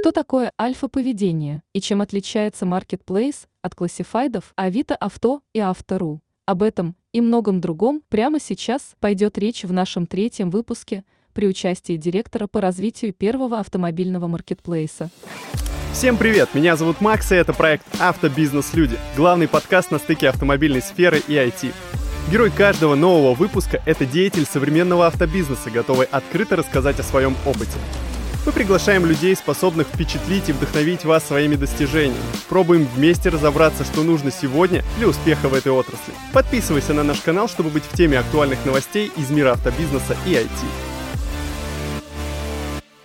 Что такое альфа-поведение и чем отличается Marketplace от классифайдов Авито Авто и Автору? Об этом и многом другом прямо сейчас пойдет речь в нашем третьем выпуске при участии директора по развитию первого автомобильного маркетплейса. Всем привет, меня зовут Макс, и это проект «Автобизнес-люди», главный подкаст на стыке автомобильной сферы и IT. Герой каждого нового выпуска – это деятель современного автобизнеса, готовый открыто рассказать о своем опыте. Мы приглашаем людей, способных впечатлить и вдохновить вас своими достижениями. Пробуем вместе разобраться, что нужно сегодня для успеха в этой отрасли. Подписывайся на наш канал, чтобы быть в теме актуальных новостей из мира автобизнеса и IT.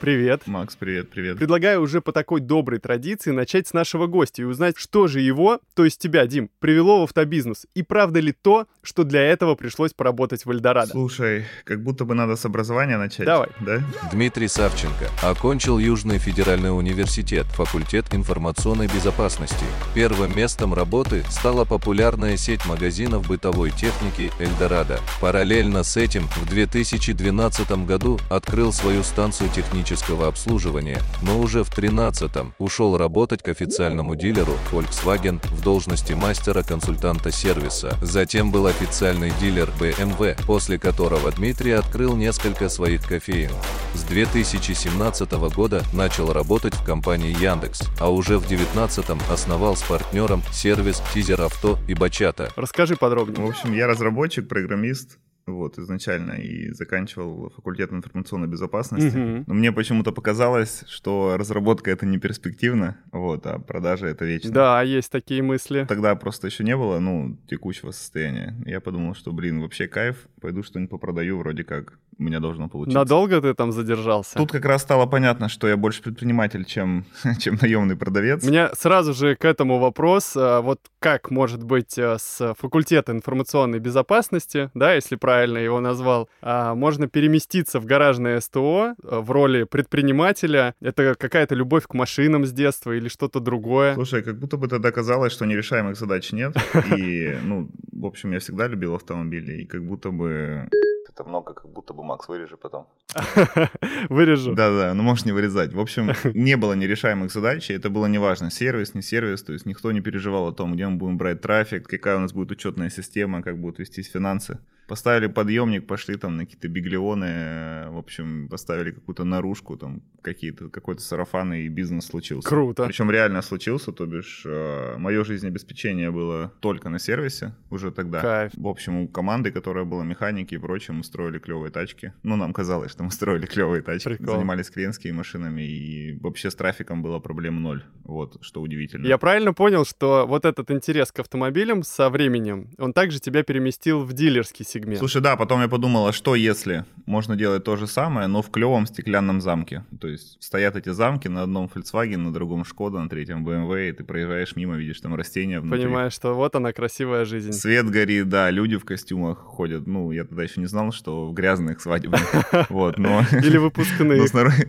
Привет. Макс, привет, привет. Предлагаю уже по такой доброй традиции начать с нашего гостя и узнать, что же его, то есть тебя, Дим, привело в автобизнес. И правда ли то, что для этого пришлось поработать в Эльдорадо? Слушай, как будто бы надо с образования начать. Давай. Да? Дмитрий Савченко окончил Южный федеральный университет, факультет информационной безопасности. Первым местом работы стала популярная сеть магазинов бытовой техники «Эльдорадо». Параллельно с этим в 2012 году открыл свою станцию технического обслуживания, но уже в 2013 ушел работать к официальному дилеру Volkswagen в должности мастера-консультанта сервиса. Затем был официальный дилер BMW, после которого Дмитрий открыл несколько своих кофеин. С 2017 года начал работать в компании Яндекс, а уже в 2019 основал с партнером сервис Тизер Авто и Бачата. Расскажи подробнее. В общем, я разработчик, программист, вот, изначально, и заканчивал факультет информационной безопасности. Мгм. Но мне почему-то показалось, что разработка это не перспективно, вот, а продажа это вечно. Да, есть такие мысли. Тогда просто еще не было, ну, текущего состояния. Я подумал, что, блин, вообще кайф, пойду что-нибудь попродаю, вроде как у меня должно получиться. Надолго ты там задержался? Тут как раз стало понятно, что я больше предприниматель, чем, чем наемный продавец. У меня сразу же к этому вопрос, а, вот как может быть а, с факультета информационной безопасности, да, если правильно его назвал, а, можно переместиться в гаражное СТО в роли предпринимателя? Это какая-то любовь к машинам с детства или что-то другое? Слушай, как будто бы тогда казалось, что нерешаемых задач нет. И, ну, в общем, я всегда любил автомобили, и как будто бы... Это много, как будто бы, Макс, вырежи потом. Вырежу. Да-да, ну можешь не вырезать. В общем, не было нерешаемых задач, и это было неважно, сервис, не сервис, то есть никто не переживал о том, где мы будем брать трафик, какая у нас будет учетная система, как будут вестись финансы. Поставили подъемник, пошли там на какие-то биглионы, э, в общем, поставили какую-то наружку, там какие-то, какой-то сарафан, и бизнес случился. Круто. Причем реально случился, то бишь э, мое жизнеобеспечение было только на сервисе уже тогда. Кайф. В общем, у команды, которая была механики и прочее, мы строили клевые тачки. Ну, нам казалось, что мы строили клевые тачки. Прикол. Занимались клиентскими машинами, и вообще с трафиком было проблем ноль. Вот, что удивительно. Я правильно понял, что вот этот интерес к автомобилям со временем, он также тебя переместил в дилерский сегмент? Слушай, да, потом я подумал, а что если можно делать то же самое, но в клевом стеклянном замке? То есть стоят эти замки на одном Volkswagen, на другом Шкода, на третьем BMW, и ты проезжаешь мимо, видишь там растения внутри. Понимаешь, что вот она красивая жизнь. Свет горит, да, люди в костюмах ходят. Ну, я тогда еще не знал, что в грязных свадебных. Вот, но... Или выпускные.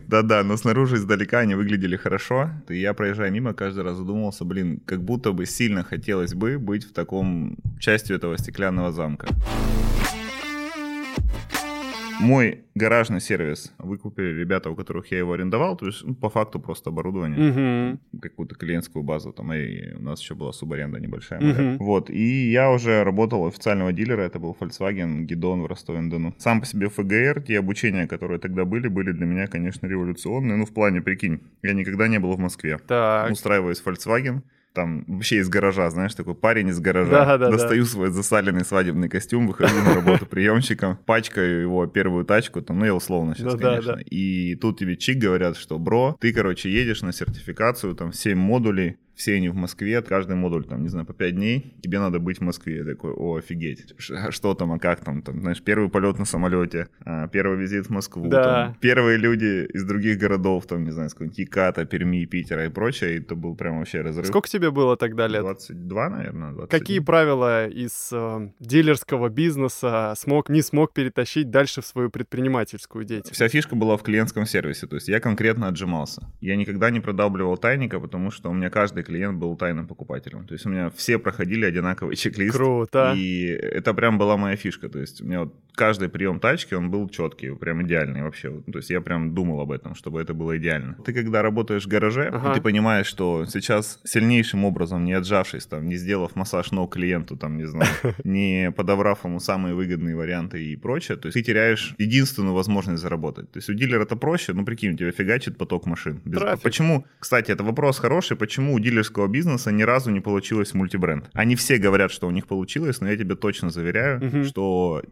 Да-да, но снаружи издалека они выглядели хорошо. И я, проезжая мимо, каждый раз задумался, блин, как будто бы сильно хотелось бы быть в таком частью этого стеклянного замка. Мой гаражный сервис выкупили ребята, у которых я его арендовал, то есть ну, по факту просто оборудование Мгм. какую-то клиентскую базу, там, и у нас еще была субаренда небольшая. Моя. Вот, и я уже работал у официального дилера, это был Volkswagen Гидон в Ростове-на-Дону. Сам по себе ФГР, те обучения, которые тогда были, были для меня, конечно, революционные, ну, в плане, прикинь, я никогда не был в Москве. Так. Устраиваюсь в Volkswagen, там вообще из гаража, знаешь, такой парень из гаража. Да-да-да. Достаю свой засаленный свадебный костюм, выхожу на работу приемщиком, пачкаю его первую тачку, там, ну я условно сейчас, Да-да-да. конечно. И тут тебе чик говорят, что, бро, ты, короче, едешь на сертификацию, там, 7 модулей, все они в Москве, каждый модуль, там, не знаю, по 5 дней, тебе надо быть в Москве. Я такой, о, офигеть. Ш- Что там, а как там, там, знаешь, первый полет на самолете, а, первый визит в Москву, Да. там, первые люди из других городов, там, не знаю, с какого-нибудь Перми, Питера и прочее, и это был прям вообще разрыв. Сколько тебе было тогда лет? 22, наверное, 21. Какие правила из э, дилерского бизнеса смог, не смог перетащить дальше в свою предпринимательскую деятельность? Вся фишка была в клиентском сервисе, то есть я конкретно отжимался. Я никогда не продабливал тайника, потому что у меня каждый клиент был тайным покупателем. То есть у меня все проходили одинаковый чек-лист. Круто. И это прям была моя фишка. То есть у меня вот каждый прием тачки, он был четкий, прям идеальный вообще. То есть я прям думал об этом, чтобы это было идеально. Ты когда работаешь в гараже, ага. ты понимаешь, что сейчас сильнейшим образом, не отжавшись, там, не сделав массаж ног клиенту, там, не знаю, не подобрав ему самые выгодные варианты и прочее, то есть ты теряешь единственную возможность заработать. То есть у дилера это проще, ну прикинь, у тебя фигачит поток машин. Без... Почему, кстати, это вопрос хороший, почему у дилерского бизнеса ни разу не получилось мультибренд? Они все говорят, что у них получилось, но я тебе точно заверяю, угу. что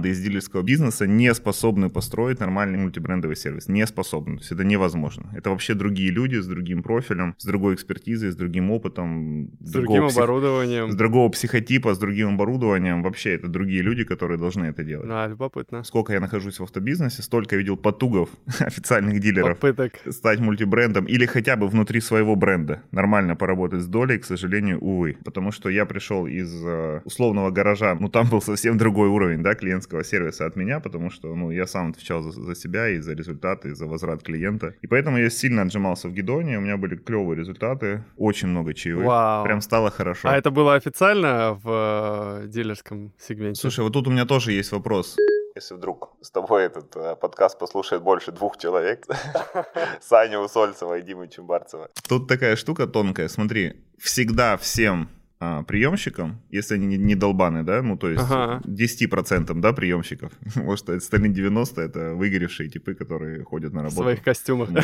команды из дилерского бизнеса не способны построить нормальный мультибрендовый сервис. Не способны. То есть это невозможно. Это вообще другие люди с другим профилем, с другой экспертизой, с другим опытом. С другим псих... оборудованием. С другого психотипа, с другим оборудованием. Вообще это другие люди, которые должны это делать. Да, любопытно. Сколько я нахожусь в автобизнесе, столько видел потугов официальных дилеров. Попыток. Стать мультибрендом или хотя бы внутри своего бренда. Нормально поработать с долей, к сожалению, увы. Потому что я пришел из э, условного гаража, ну там был совсем другой уровень, да, клиентского сервиса от меня, потому что, ну, я сам отвечал за, за себя и за результаты, и за возврат клиента. И поэтому я сильно отжимался в Гидоне, у меня были клевые результаты, очень много чаевых. Вау. Прям стало хорошо. А это было официально в э, дилерском сегменте? Слушай, вот тут у меня тоже есть вопрос. Если вдруг с тобой этот э, подкаст послушает больше двух человек, Саня Усольцева и Дима Чумбарцева. Тут такая штука тонкая, смотри, всегда всем а, приемщикам, если они не, не долбаны, да, ну, то есть ага. 10% да, приемщиков. Может, остальные 90 это выгоревшие типы, которые ходят на работу. В своих костюмах.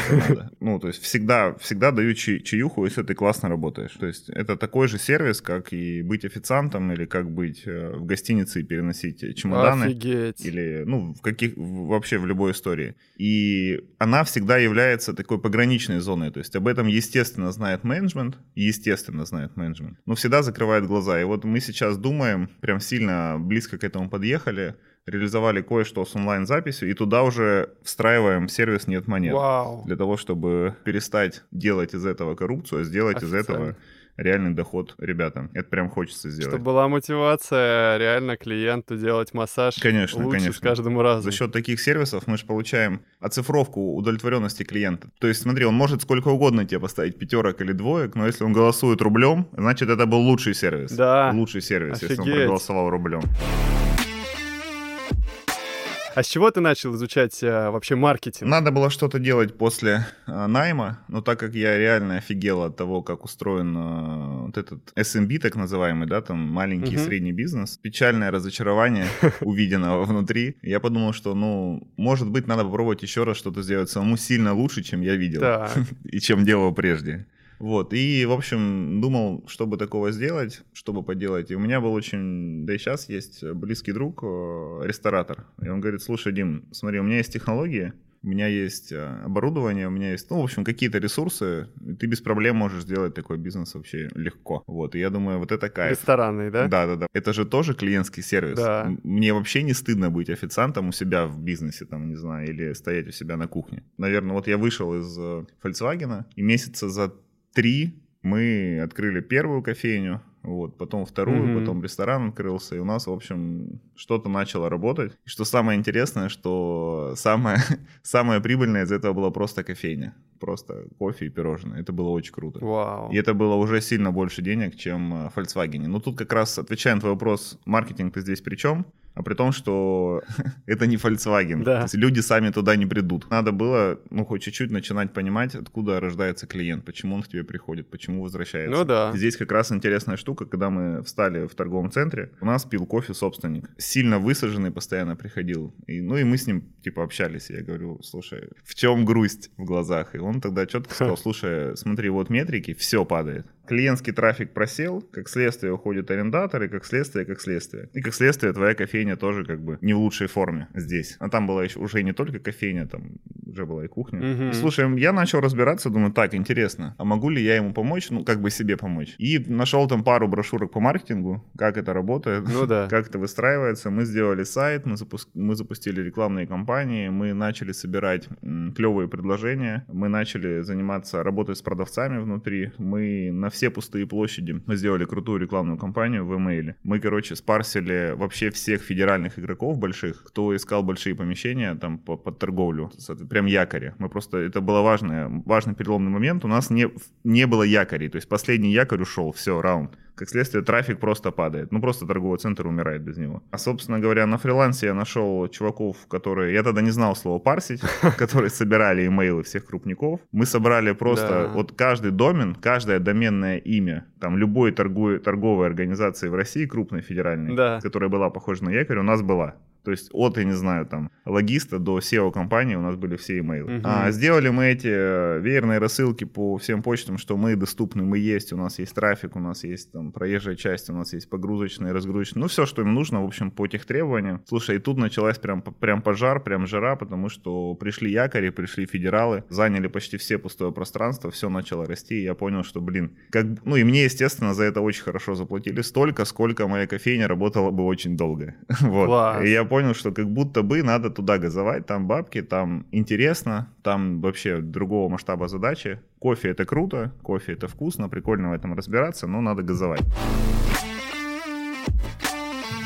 Ну, то есть всегда, всегда даю чай, чаюху, если ты классно работаешь. То есть это такой же сервис, как и быть официантом или как быть э, в гостинице и переносить чемоданы. Офигеть. Или, ну, в каких, вообще в любой истории. И она всегда является такой пограничной зоной. То есть об этом, естественно, знает менеджмент, естественно, знает менеджмент. Но всегда закрывает глаза. И вот мы сейчас думаем, прям сильно близко к этому подъехали, реализовали кое-что с онлайн-записью, и туда уже встраиваем сервис «Нет монет». Вау. Для того, чтобы перестать делать из этого коррупцию, а сделать из этого реальный доход ребятам. Это прям хочется сделать. Чтобы была мотивация реально клиенту делать массаж конечно, лучше конечно. с каждым разом. За счет таких сервисов мы же получаем оцифровку удовлетворенности клиента. То есть смотри, он может сколько угодно тебе поставить пятерок или двоек, но если он голосует рублем, значит это был лучший сервис. Да. Лучший сервис, Офигеть. если он проголосовал рублем. А с чего ты начал изучать а, вообще маркетинг? Надо было что-то делать после а, найма, но так как я реально офигел от того, как устроен а, вот этот SMB, так называемый, да, там маленький и средний бизнес, печальное разочарование увиденного внутри, я подумал, что, ну, может быть, надо попробовать еще раз что-то сделать самому сильно лучше, чем я видел и чем делал прежде. Вот, и, в общем, думал, чтобы такого сделать, чтобы поделать. И у меня был очень, да и сейчас есть близкий друг, э, ресторатор. И он говорит, слушай, Дим, смотри, у меня есть технологии, у меня есть э, оборудование, у меня есть, ну, в общем, какие-то ресурсы, ты без проблем можешь сделать такой бизнес вообще легко. Вот, и я думаю, вот это кайф. Ресторанный, да? Да, да, да. Это же тоже клиентский сервис. Да. Мне вообще не стыдно быть официантом у себя в бизнесе, там, не знаю, или стоять у себя на кухне. Наверное, вот я вышел из э, Volkswagen, и месяца за три мы открыли первую кофейню, вот, потом вторую, mm-hmm. потом ресторан открылся, и у нас, в общем, что-то начало работать. И что самое интересное, что самое, самое прибыльное из этого была просто кофейня. Просто кофе и пирожные. Это было очень круто. Wow. И это было уже сильно больше денег, чем в Volkswagen. Ну, тут как раз, отвечая на твой вопрос, маркетинг ты здесь при чем? А при том, что это не Volkswagen. Да. То есть люди сами туда не придут. Надо было, ну, хоть чуть-чуть начинать понимать, откуда рождается клиент, почему он к тебе приходит, почему возвращается. Ну да. Здесь как раз интересная штука, когда мы встали в торговом центре, у нас пил кофе собственник, сильно высаженный постоянно приходил. И, ну и мы с ним, типа, общались. Я говорю, слушай, в чем грусть в глазах? И он тогда четко сказал, слушай, смотри, вот метрики, все падает клиентский трафик просел, как следствие уходят арендаторы, как следствие, как следствие. И как следствие твоя кофейня тоже как бы не в лучшей форме здесь. А там была еще уже не только кофейня, там уже была и кухня. Угу. Слушай, я начал разбираться, думаю, так, интересно, а могу ли я ему помочь, ну, как бы себе помочь. И нашел там пару брошюрок по маркетингу, как это работает, ну, да. как это выстраивается. Мы сделали сайт, мы, запуск... мы запустили рекламные кампании, мы начали собирать м, клевые предложения, мы начали заниматься работой с продавцами внутри, мы на все пустые площади. Мы сделали крутую рекламную кампанию в email. Мы, короче, спарсили вообще всех федеральных игроков больших, кто искал большие помещения там по, под торговлю. Прям якоря. Мы просто, это был важный, важный переломный момент. У нас не, не было якорей. То есть последний якорь ушел, все, раунд как следствие, трафик просто падает. Ну, просто торговый центр умирает без него. А, собственно говоря, на фрилансе я нашел чуваков, которые... Я тогда не знал слова парсить, которые собирали имейлы всех крупников. Мы собрали просто... Вот каждый домен, каждое доменное имя, там, любой торговой организации в России, крупной федеральной, которая была похожа на якорь, у нас была. То есть от, я не знаю, там, логиста до SEO-компании у нас были все имейлы. Угу. А, сделали мы эти э, веерные рассылки по всем почтам, что мы доступны, мы есть, у нас есть трафик, у нас есть там проезжая часть, у нас есть погрузочные, разгрузочные, ну все, что им нужно, в общем, по этих требованиям. Слушай, и тут началась прям, прям пожар, прям жара, потому что пришли якори, пришли федералы, заняли почти все пустое пространство, все начало расти, и я понял, что, блин, как, ну и мне, естественно, за это очень хорошо заплатили, столько, сколько моя кофейня работала бы очень долго. вот. Класс. И я понял, понял, что как будто бы надо туда газовать, там бабки, там интересно, там вообще другого масштаба задачи. Кофе это круто, кофе это вкусно, прикольно в этом разбираться, но надо газовать.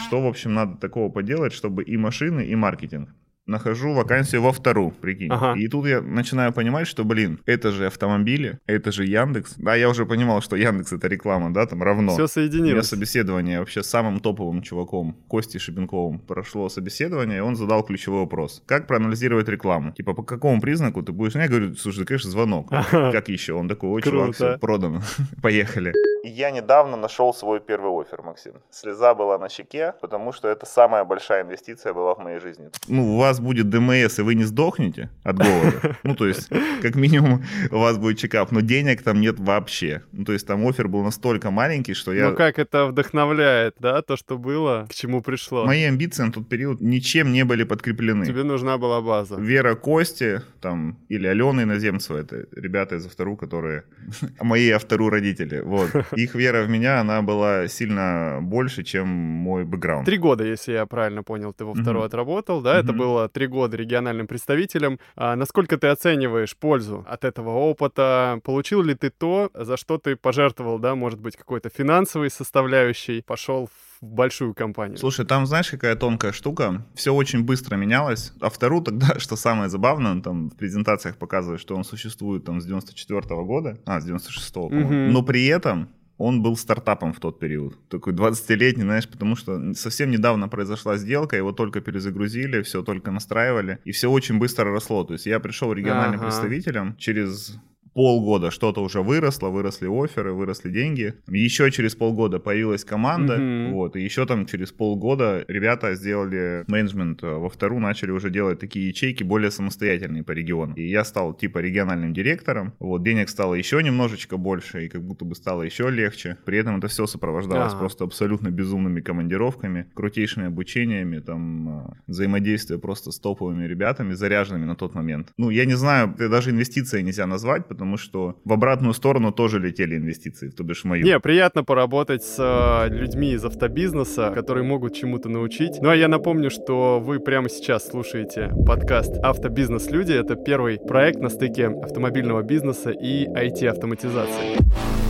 Что, в общем, надо такого поделать, чтобы и машины, и маркетинг нахожу вакансию во вторую, прикинь. Ага. И тут я начинаю понимать, что, блин, это же автомобили, это же Яндекс. Да, я уже понимал, что Яндекс это реклама, да, там равно. Все соединилось. У меня собеседование вообще с самым топовым чуваком, Костей Шибенковым, прошло собеседование, и он задал ключевой вопрос. Как проанализировать рекламу? Типа, по какому признаку ты будешь... Я говорю, слушай, конечно, звонок. Ага. Как еще? Он такой, ой, чувак, все продано. Поехали. Я недавно нашел свой первый офер, Максим. Слеза была на щеке, потому что это самая большая инвестиция была в моей жизни. Ну, у вас будет ДМС, и вы не сдохнете от голода. Ну, то есть, как минимум, у вас будет чекап, но денег там нет вообще. Ну, то есть, там офер был настолько маленький, что я... Ну, как это вдохновляет, да, то, что было, к чему пришло. Мои амбиции на тот период ничем не были подкреплены. Тебе нужна была база. Вера Кости, там, или Алена Иноземцева, это ребята из автору, которые... Мои автору родители, вот. Их вера в меня, она была сильно больше, чем мой бэкграунд. Три года, если я правильно понял, ты во второй mm-hmm. отработал, да? Mm-hmm. Это было три года региональным представителем. А насколько ты оцениваешь пользу от этого опыта? Получил ли ты то, за что ты пожертвовал, да, может быть, какой-то финансовой составляющей, пошел в большую компанию. Слушай, там знаешь, какая тонкая штука? Все очень быстро менялось. А вторую тогда, что самое забавное, там в презентациях показывает, что он существует там с 94 -го года, а, с 96-го, по-моему. Mm-hmm. Но при этом он был стартапом в тот период. Такой 20-летний, знаешь, потому что совсем недавно произошла сделка, его только перезагрузили, все только настраивали, и все очень быстро росло. То есть я пришел региональным ага. представителем через полгода что-то уже выросло, выросли оферы, выросли деньги. Еще через полгода появилась команда, mm-hmm. вот, и еще там через полгода ребята сделали менеджмент э, во вторую, начали уже делать такие ячейки более самостоятельные по регионам. И я стал типа региональным директором, вот, денег стало еще немножечко больше, и как будто бы стало еще легче. При этом это все сопровождалось ага. просто абсолютно безумными командировками, крутейшими обучениями, там, э, взаимодействие просто с топовыми ребятами, заряженными на тот момент. Ну, я не знаю, даже инвестиции нельзя назвать, потому что в обратную сторону тоже летели инвестиции, то бишь мою. Не, приятно поработать с э, людьми из автобизнеса, которые могут чему-то научить. Ну а я напомню, что вы прямо сейчас слушаете подкаст «Автобизнес-люди». Это первый проект на стыке автомобильного бизнеса и IT-автоматизации.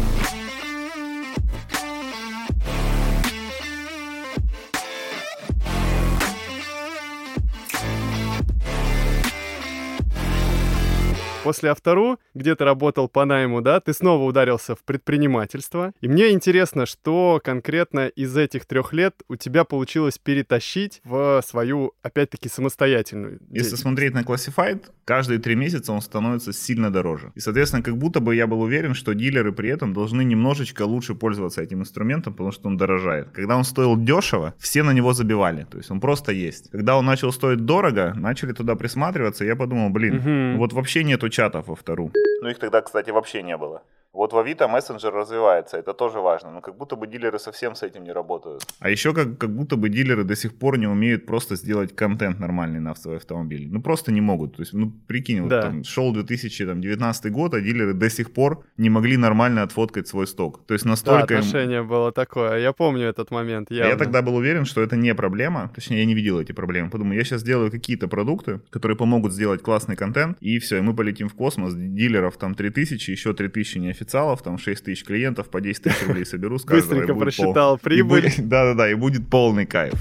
После автору, где ты работал по найму, да, ты снова ударился в предпринимательство. И мне интересно, что конкретно из этих трех лет у тебя получилось перетащить в свою, опять-таки, самостоятельную Если смотреть на Classified, каждые три месяца он становится сильно дороже. И, соответственно, как будто бы я был уверен, что дилеры при этом должны немножечко лучше пользоваться этим инструментом, потому что он дорожает. Когда он стоил дешево, все на него забивали. То есть он просто есть. Когда он начал стоить дорого, начали туда присматриваться, я подумал, блин, угу. вот вообще нету чатов во вторую. Ну их тогда, кстати, вообще не было. Вот в Авито мессенджер развивается, это тоже важно, но как будто бы дилеры совсем с этим не работают. А еще как, как будто бы дилеры до сих пор не умеют просто сделать контент нормальный на свой автомобиль. Ну просто не могут. То есть, ну прикинь, да. вот там шел 2019 год, а дилеры до сих пор не могли нормально отфоткать свой сток. То есть настолько... Да, отношение им... было такое, я помню этот момент. Явно. Я тогда был уверен, что это не проблема, точнее я не видел эти проблемы. Подумал, я сейчас сделаю какие-то продукты, которые помогут сделать классный контент, и все, и мы полетим в космос, дилеров там 3000, еще 3000 неофициалов, клиентов, там 6 тысяч клиентов, по 10 тысяч рублей соберу с каждого. Быстренько просчитал пол... прибыль. Да-да-да, и будет полный кайф.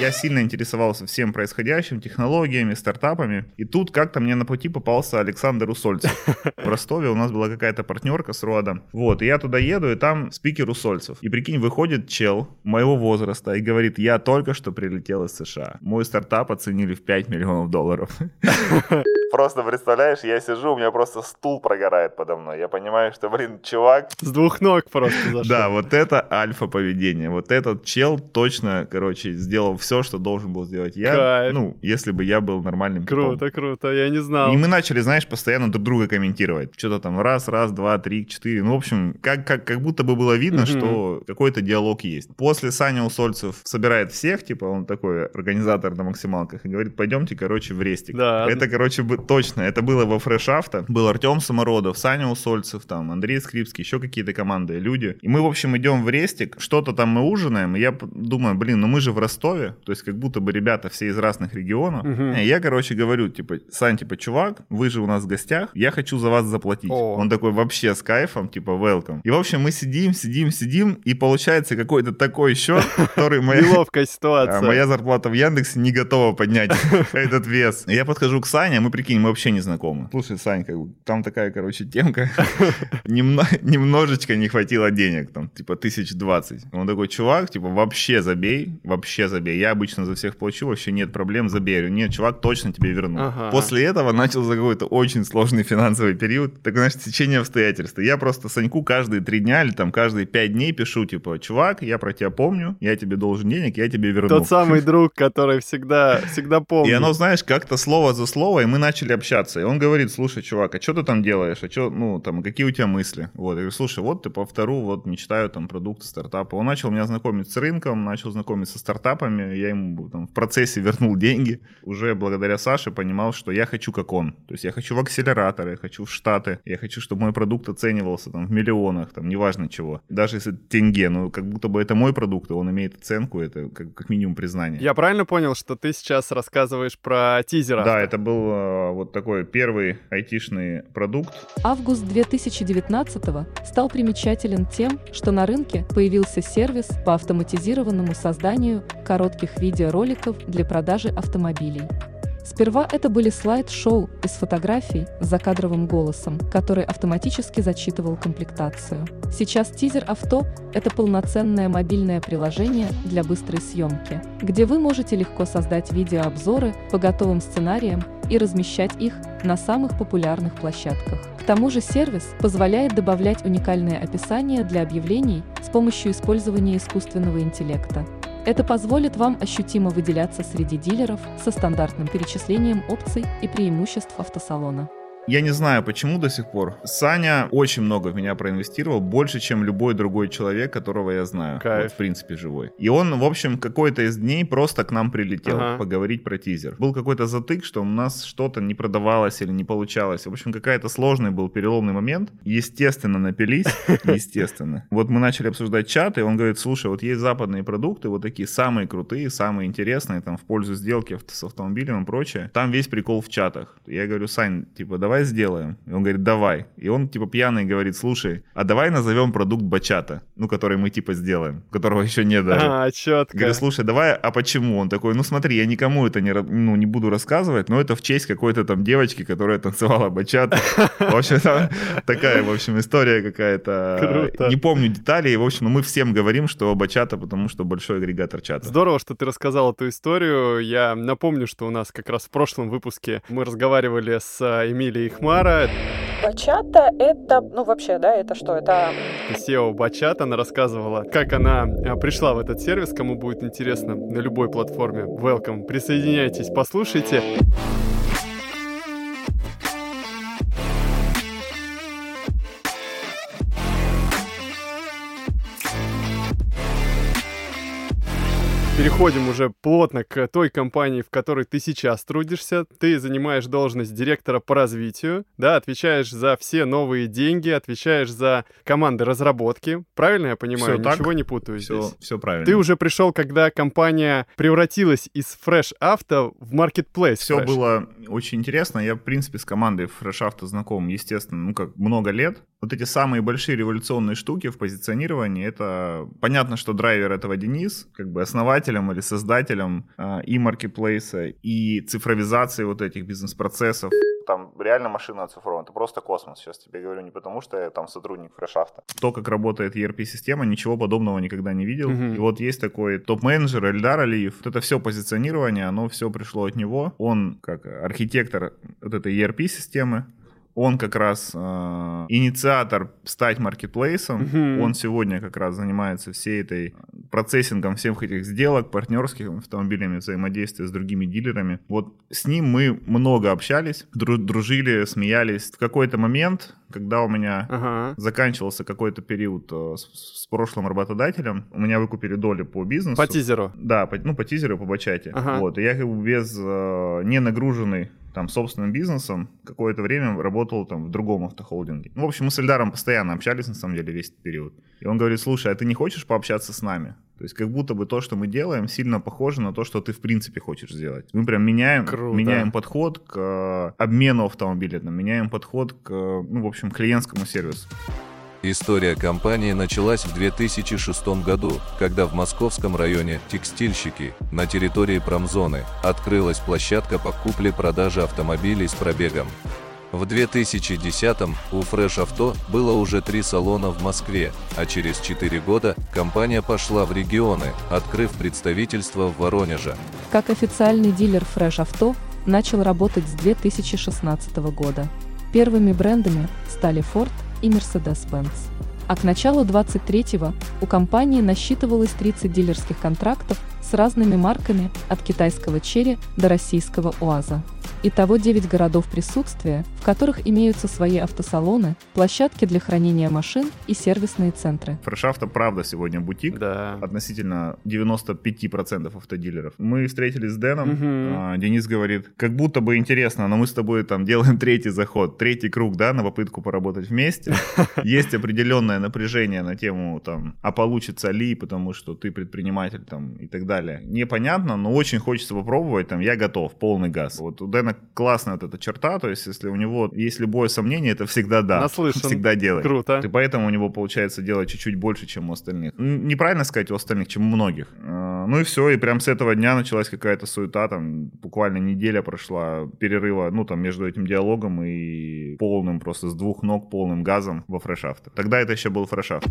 Я сильно интересовался всем происходящим, технологиями, стартапами. И тут как-то мне на пути попался Александр Усольцев. В Ростове у нас была какая-то партнерка с Рода. Вот, и я туда еду, и там спикер Усольцев. И прикинь, выходит чел моего возраста и говорит, я только что прилетел из США. Мой стартап оценили в 5 миллионов долларов. Просто представляешь, я сижу, у меня просто стул прогорает подо мной. Я понимаю, что, блин, чувак... С двух ног просто зашел. Да, вот это альфа поведение. Вот этот чел точно, короче, сделал все, что должен был сделать я. Кайф. Ну, если бы я был нормальным типом. Круто, круто, я не знал. И мы начали, знаешь, постоянно друг друга комментировать. Что-то там раз, раз, два, три, четыре. Ну, в общем, как, как, как будто бы было видно, что какой-то диалог есть. После Саня Усольцев собирает всех, типа, он такой организатор на максималках, и говорит, пойдемте, короче, в рестик. Да. Это, короче, бы- точно. Это было во Fresh Авто. Был Артем Самородов, Саня Усольцев, там, Андрей Скрипский, еще какие-то команды, люди. И мы, в общем, идем в рестик, что-то там мы ужинаем, и я думаю, блин, ну мы же в Ростове, то есть как будто бы ребята все из разных регионов. Мгм. И я, короче, говорю, типа, Сань, типа, чувак, вы же у нас в гостях, я хочу за вас заплатить. О. Он такой вообще с кайфом, типа, welcome. И, в общем, мы сидим, сидим, сидим, и получается какой-то такой счет, который моя... Неловкая А ситуация. моя зарплата в Яндексе не готова поднять этот вес. Я подхожу к Сане, а мы, прикинь, мы вообще не знакомы. Слушай, Сань, как бы, там такая, короче, темка. Немно- Немножечко не хватило денег, там, типа, тысяч двадцать. Он такой, чувак, типа, вообще забей, вообще забей. Я обычно за всех плачу, вообще нет проблем, забей. Нет, чувак, точно тебе верну. Ага. После этого начался какой-то очень сложный финансовый период. Так, знаешь, течение обстоятельств. Я просто Саньку каждые три дня или там каждые пять дней пишу, типа, чувак, я про тебя помню, я тебе должен денег, я тебе верну. Тот самый друг, который всегда, всегда помнит. И оно, знаешь, как-то слово за слово, и мы начали общаться. И он говорит, слушай, чувак, а что ты там делаешь? А что, ну, там, какие у тебя мысли? Вот, я говорю, слушай, вот ты по втору, вот, мечтаю, там, продукты, стартапы. Он начал меня знакомить с рынком, начал знакомить со стартапами, я ему там в процессе вернул деньги. Уже благодаря Саше понимал, что я хочу как он. То есть я хочу в акселераторы, я хочу в Штаты, я хочу, чтобы мой продукт оценивался там в миллионах, там, неважно чего. Даже если это тенге, ну, как будто бы это мой продукт, и он имеет оценку, это как, как минимум признание. Я правильно понял, что ты сейчас рассказываешь про тизер Да, это был э, вот такой первый айтишный продукт. Август 2019 стал примечателен тем, что на рынке появился сервис по автоматизированному созданию коротких видеороликов для продажи автомобилей. Сперва это были слайд-шоу из фотографий с закадровым голосом, который автоматически зачитывал комплектацию. Сейчас тизер авто – это полноценное мобильное приложение для быстрой съемки, где вы можете легко создать видеообзоры по готовым сценариям и размещать их на самых популярных площадках. К тому же сервис позволяет добавлять уникальные описания для объявлений с помощью использования искусственного интеллекта. Это позволит вам ощутимо выделяться среди дилеров со стандартным перечислением опций и преимуществ автосалона. Я не знаю, почему до сих пор. Саня очень много в меня проинвестировал, больше, чем любой другой человек, которого я знаю. Кайф. Вот, в принципе, живой. И он, в общем, какой-то из дней просто к нам прилетел Ага. поговорить про тизер. Был какой-то затык, что у нас что-то не продавалось или не получалось. В общем, какая-то сложный был переломный момент. Естественно, напились. Естественно. Вот мы начали обсуждать чат, и он говорит, слушай, вот есть западные продукты, вот такие самые крутые, самые интересные, там, в пользу сделки с автомобилем и прочее. Там весь прикол в чатах. Я говорю, Сань, типа, давай сделаем. И он говорит, давай. И он, типа, пьяный говорит, слушай, а давай назовем продукт бачата, ну, который мы, типа, сделаем, которого еще нет даже. А, четко. Говорю, слушай, давай, а почему? Он такой, ну смотри, я никому это не, ну, не буду рассказывать, но это в честь какой-то там девочки, которая танцевала бачату. В общем, там такая, в общем, история какая-то. Круто. Не помню деталей. В общем, мы всем говорим, что бачата, потому что большой агрегатор чата. Здорово, что ты рассказал эту историю. Я напомню, что у нас как раз в прошлом выпуске мы разговаривали с а, Эмилией Хмара, Бачата это, ну вообще, да, это что? Это SEO Бачат. Она рассказывала, как она а, пришла в этот сервис. Кому будет интересно, на любой платформе. Welcome. Присоединяйтесь, послушайте. Переходим уже плотно к той компании, в которой ты сейчас трудишься. Ты занимаешь должность директора по развитию, да, отвечаешь за все новые деньги, отвечаешь за команды разработки. Правильно я понимаю? Всё так. Ничего не путаю Все, здесь. все правильно. Ты уже пришел, когда компания превратилась из Fresh Auto в Marketplace. Все Fresh. было очень интересно. Я, в принципе, с командой Fresh Auto знаком, естественно, ну как много лет. Вот эти самые большие революционные штуки в позиционировании, это понятно, что драйвер этого Денис, как бы основателем или создателем э, и маркетплейса, и цифровизации вот этих бизнес-процессов, там реально машина оцифрована, это просто космос. Сейчас тебе говорю не потому, что я там сотрудник фрешафта. То, как работает ERP-система, ничего подобного никогда не видел. Мгм. И вот есть такой топ-менеджер Эльдар Алиев. Вот это все позиционирование, оно все пришло от него. Он как архитектор вот этой ERP-системы. Он как раз э, инициатор стать маркетплейсом. Мгм. Он сегодня как раз занимается всей этой процессингом всех этих сделок, партнерских автомобилями, взаимодействия с другими дилерами. Вот с ним мы много общались, дру- дружили, смеялись. В какой-то момент, когда у меня Ага. заканчивался какой-то период э, с, с прошлым работодателем, у меня выкупили доли по бизнесу. По тизеру. Да, по, ну, по тизеру, по бачате. Ага. Вот, и я как бы без, э, не нагруженный там собственным бизнесом, какое-то время работал там в другом автохолдинге. Ну, в общем, мы с Эльдаром постоянно общались, на самом деле, весь этот период. И он говорит, слушай, а ты не хочешь пообщаться с нами? То есть как будто бы то, что мы делаем, сильно похоже на то, что ты в принципе хочешь сделать. Мы прям меняем, Круто. меняем подход к э, обмену автомобиля, меняем подход к, э, ну, в общем, клиентскому сервису. История компании началась в 2006 году, когда в московском районе «Текстильщики» на территории промзоны открылась площадка по купле-продаже автомобилей с пробегом. В 2010-м у Fresh Auto было уже три салона в Москве, а через 4 года компания пошла в регионы, открыв представительство в Воронеже. Как официальный дилер Fresh Auto начал работать с 2016 года. Первыми брендами стали Ford и Mercedes-Benz. А к началу 23-го у компании насчитывалось 30 дилерских контрактов с разными марками от китайского Черри до российского УАЗа. Итого 9 городов присутствия, в которых имеются свои автосалоны, площадки для хранения машин и сервисные центры. Фрешафта, правда, сегодня бутик. Да. относительно 95% автодилеров. Мы встретились с Дэном, а, Денис говорит, как будто бы интересно, но мы с тобой там делаем третий заход, третий круг, да, на попытку поработать вместе. Есть определенное напряжение на тему там, а получится ли, потому что ты предприниматель там и так далее. Непонятно, но очень хочется попробовать, там, я готов, полный газ. Вот у Дэна классная вот эта черта, то есть если у него есть любое сомнение, это всегда да, Наслышан. всегда делай. Круто. И поэтому у него получается делать чуть-чуть больше, чем у остальных. Неправильно сказать у остальных, чем у многих. Э, Ну и все, и прям с этого дня началась какая-то суета, там буквально неделя прошла перерыва, ну там между этим диалогом и полным, просто с двух ног полным газом во фрешафт. Тогда это еще был фрешафт.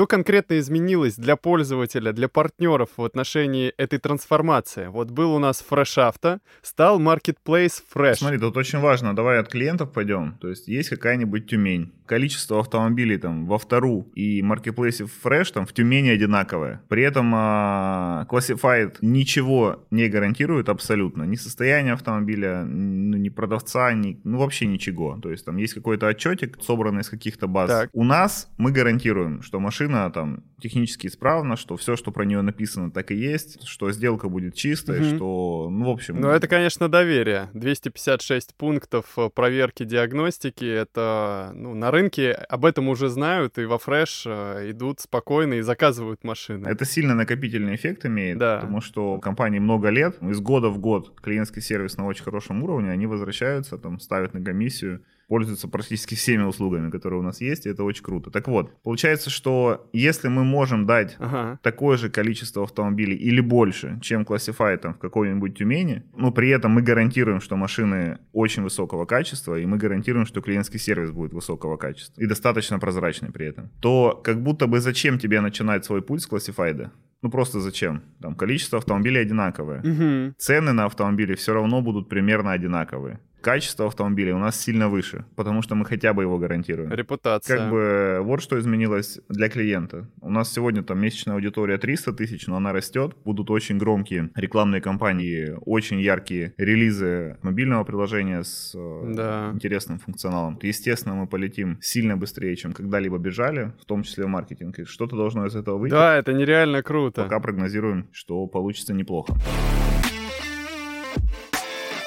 Что конкретно изменилось для пользователя, для партнеров в отношении этой трансформации? Вот был у нас фрешафта, стал Marketplace Fresh. Смотри, тут очень важно, давай от клиентов пойдем. То есть есть какая-нибудь Тюмень. Количество автомобилей там во втору и маркетплейсе Fresh там в Тюмени одинаковое. При этом а, Classified ничего не гарантирует абсолютно. Ни состояние автомобиля, ну, ни продавца, ни, ну вообще ничего. То есть там есть какой-то отчетик, собранный из каких-то баз. Так. У нас мы гарантируем, что машина там технически исправна, что все, что про нее написано, так и есть, что сделка будет чистой, Мгм. что, ну, в общем... Ну, это, конечно, доверие. 256 пунктов э, проверки диагностики. Это, ну, на рынке об этом уже знают, и во фреш э, идут спокойно и заказывают машины. Это сильно накопительный эффект имеет, Да. потому что компании много лет, из года в год клиентский сервис на очень хорошем уровне, они возвращаются, там, ставят на комиссию, пользуются практически всеми услугами, которые у нас есть, и это очень круто. Так вот, получается, что если мы можем дать Ага. такое же количество автомобилей или больше, чем Classified там в какой-нибудь Тюмени, но при этом мы гарантируем, что машины очень высокого качества, и мы гарантируем, что клиентский сервис будет высокого качества и достаточно прозрачный при этом, то как будто бы зачем тебе начинать свой путь с Classified? Ну просто зачем? Там количество автомобилей одинаковое. Мгм. Цены на автомобили все равно будут примерно одинаковые. Качество автомобиля у нас сильно выше, потому что мы хотя бы его гарантируем. Репутация. Как бы вот что изменилось для клиента. У нас сегодня там месячная аудитория 300 тысяч, но она растет. Будут очень громкие рекламные кампании, очень яркие релизы мобильного приложения с э, Да. интересным функционалом. Естественно, мы полетим сильно быстрее, чем когда-либо бежали, в том числе в маркетинг. И что-то должно из этого выйти. Да, это нереально круто. Пока прогнозируем, что получится неплохо.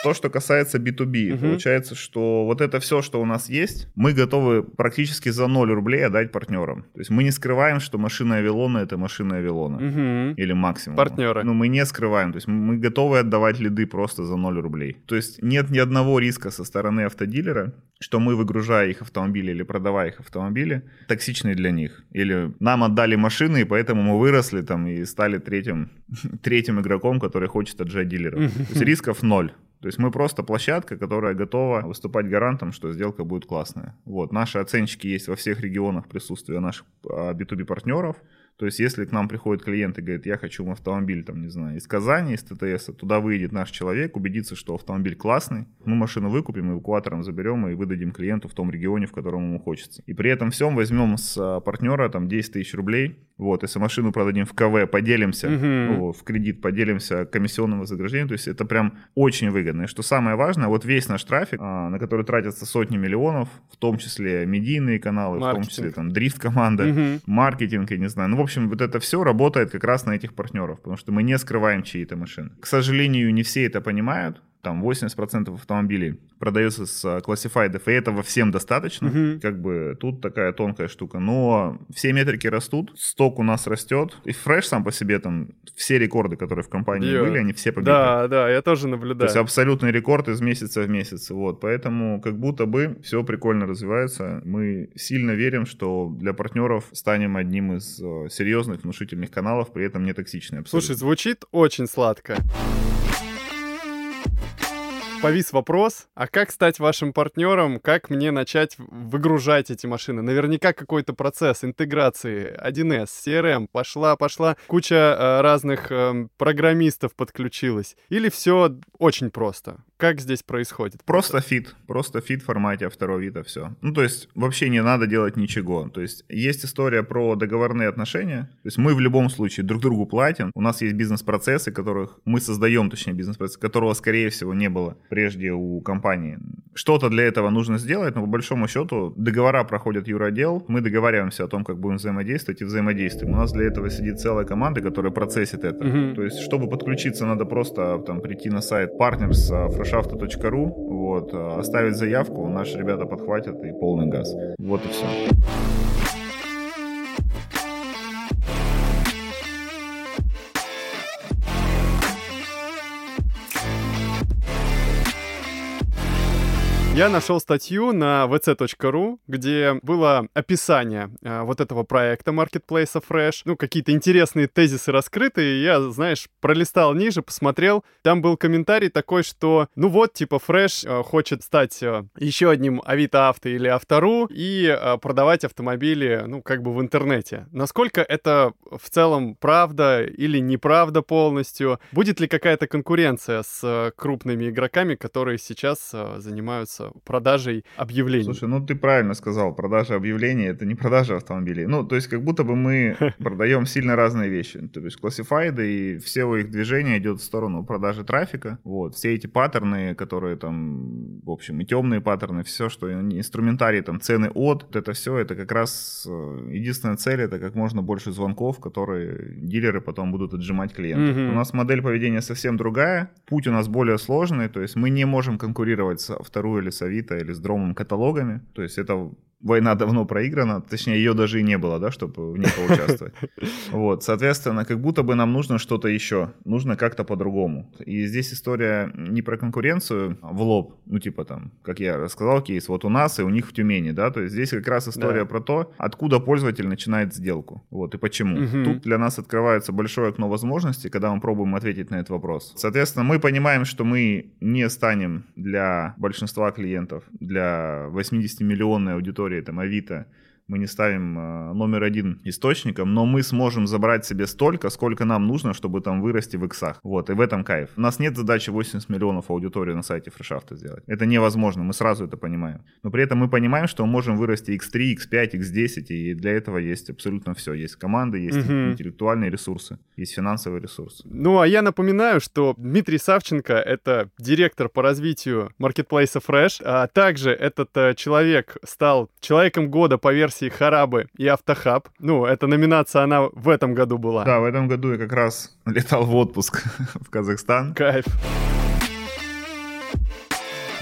То, что касается B2B, Мгм. получается, что вот это все, что у нас есть, мы готовы практически за 0 рублей отдать партнерам. То есть мы не скрываем, что машина Авилона это машина Авилона. Мгм. Или максимум. Партнеры. Ну, мы не скрываем. То есть мы готовы отдавать лиды просто за 0 рублей. То есть нет ни одного риска со стороны автодилера, что мы, выгружая их автомобили или продавая их автомобили, токсичные для них. Или нам отдали машины, и поэтому мы выросли там и стали третьим, третьим игроком, который хочет отжать дилеров. То есть рисков ноль. То есть мы просто площадка, которая готова выступать гарантом, что сделка будет классная. Вот. Наши оценщики есть во всех регионах присутствия наших а, B2B партнеров. То есть, если к нам приходит клиент и говорит, я хочу автомобиль, там, не знаю, из Казани, из ТТС, туда выйдет наш человек, убедится, что автомобиль классный, мы машину выкупим, эвакуатором заберем и выдадим клиенту в том регионе, в котором ему хочется. И при этом всем возьмем с а, партнера там 10 тысяч рублей, вот, если машину продадим в КВ, поделимся, Мгм. ну, в кредит поделимся комиссионным вознаграждением, то есть это прям очень выгодно. И что самое важное, вот весь наш трафик, а, на который тратятся сотни миллионов, в том числе медийные каналы, в том Маркетинг. числе там дрифт-команда, Мгм. маркетинг, я не знаю. Ну, в общем, вот это все работает как раз на этих партнеров, потому что мы не скрываем чьи-то машины. К сожалению, не все это понимают. Там 80% автомобилей продается с а, классифайдов, и этого всем достаточно. Мгм. Как бы тут такая тонкая штука. Но все метрики растут, сток у нас растет. И фреш сам по себе там, все рекорды, которые в компании Бьет. были, они все побиты. Да, да, я тоже То наблюдаю. есть абсолютный рекорд из месяца в месяц. Вот, поэтому как будто бы все прикольно развивается. Мы сильно верим, что для партнеров станем одним из э, серьезных, внушительных каналов, при этом не токсичный абсолютно. Слушай, звучит очень сладко. Повис вопрос, а как стать вашим партнером, как мне начать выгружать эти машины? Наверняка какой-то процесс интеграции 1С, CRM, пошла, пошла, куча э, разных эм, программистов подключилась. Или все очень просто? Как здесь происходит? Просто фид, просто фид в формате второго вида, все. Ну, то есть вообще не надо делать ничего. То есть есть история про договорные отношения. То есть мы в любом случае друг другу платим. У нас есть бизнес-процессы, которых мы создаем, точнее, бизнес-процесс, которого, скорее всего, не было прежде у компании. Что-то для этого нужно сделать, но по большому счету договора проходят юродел, мы договариваемся о том, как будем взаимодействовать и взаимодействуем. У нас для этого сидит целая команда, которая процессит это. Мгм. То есть, чтобы подключиться, надо просто там прийти на сайт partners.freshauto.ru, вот, а, оставить заявку, наши ребята подхватят и полный газ. Вот и все. Я нашел статью на vc.ru, где было описание э, вот этого проекта маркетплейса Fresh. Ну, какие-то интересные тезисы раскрыты. И я, знаешь, пролистал ниже, посмотрел. Там был комментарий такой, что, ну вот, типа, Fresh э, хочет стать э, еще одним Авито Авто или Автору и продавать автомобили, ну, как бы в интернете. Насколько это в целом правда или неправда полностью? Будет ли какая-то конкуренция с крупными игроками, которые сейчас занимаются продажей объявлений? Слушай, ну ты правильно сказал, продажа объявлений это не продажа автомобилей. Ну, то есть как будто бы мы продаем сильно разные вещи. То есть классифайды и все их движение идет в сторону продажи трафика. Вот, все эти паттерны, которые там, в общем, и темные паттерны, все, что инструментарий, там, цены от, вот это все, это как раз э, единственная цель, это как можно больше звонков, которые дилеры потом будут отжимать клиентов. Мгм. У нас модель поведения совсем другая, путь у нас более сложный, то есть мы не можем конкурировать с вторую или с Авито, или с Дромом каталогами, то есть это война давно проиграна, точнее ее даже и не было, да, чтобы в ней поучаствовать. Вот, соответственно, как будто бы нам нужно что-то еще, нужно как-то по-другому. И здесь история не про конкуренцию в лоб, ну типа там, как я рассказал кейс, вот у нас и у них в Тюмени, да, то есть здесь как раз история Да. про то, откуда пользователь начинает сделку, вот, и почему. Мгм. Тут для нас открывается большое окно возможностей, когда мы пробуем ответить на этот вопрос. Соответственно, мы понимаем, что мы не станем для большинства клиентов, для 80-миллионной аудитории, там, Авито, мы не ставим э, номер один источником, но мы сможем забрать себе столько, сколько нам нужно, чтобы там вырасти в иксах. Вот, и в этом кайф. У нас нет задачи 80 миллионов аудитории на сайте фрешафта сделать. Это невозможно, мы сразу это понимаем. Но при этом мы понимаем, что мы можем вырасти x3, x5, x10, и для этого есть абсолютно все. Есть команды, есть Мгм. интеллектуальные ресурсы, есть финансовые ресурсы. Ну, а я напоминаю, что Дмитрий Савченко — это директор по развитию маркетплейса Fresh, а также этот э, человек стал человеком года по версии Харабы и Автохаб. Ну, эта номинация, она в этом году была. Да, в этом году я как раз летал в отпуск в Казахстан. Кайф.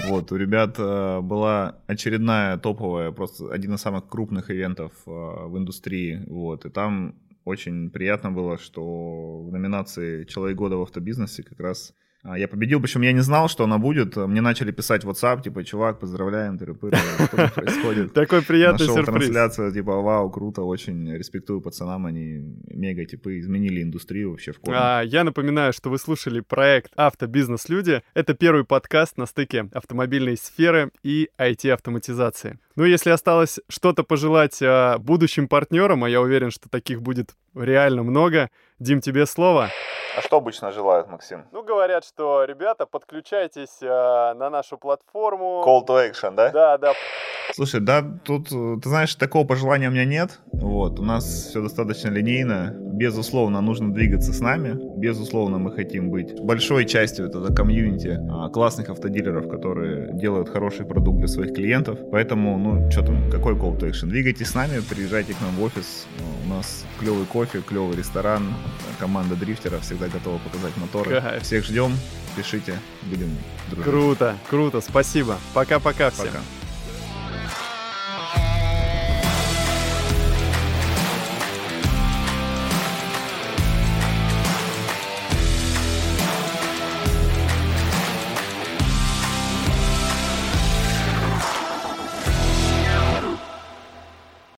Вот, у ребят э, была очередная топовая, просто один из самых крупных ивентов э, в индустрии, вот, и там очень приятно было, что в номинации «Человек года в автобизнесе» как раз я победил, причем я не знал, что она будет. Мне начали писать в WhatsApp, типа, чувак, поздравляем, ты что происходит. Такой приятный Нашел сюрприз. трансляцию, типа, вау, круто, очень респектую пацанам, они мега, типа, изменили индустрию вообще в корне. А, я напоминаю, что вы слушали проект «Автобизнес-люди». Это первый подкаст на стыке автомобильной сферы и IT-автоматизации. Ну, если осталось что-то пожелать а, будущим партнерам, а я уверен, что таких будет реально много, Дим, тебе слово. А что обычно желают, Максим? Ну, говорят, что, ребята, подключайтесь э, на нашу платформу. Call to action, да? Да, да. Слушай, да, тут, ты знаешь, такого пожелания у меня нет. Вот, у нас все достаточно линейно. Безусловно, нужно двигаться с нами. Безусловно, мы хотим быть большой частью этого комьюнити а, классных автодилеров, которые делают хороший продукт для своих клиентов. Поэтому, ну, что там, какой call to action? Двигайтесь с нами, приезжайте к нам в офис. У нас клевый кофе, клевый ресторан, команда дрифтеров всегда готова показать моторы. Кайф. Всех ждем, пишите, будем дружить. Круто, круто, спасибо. Пока-пока всем. Пока.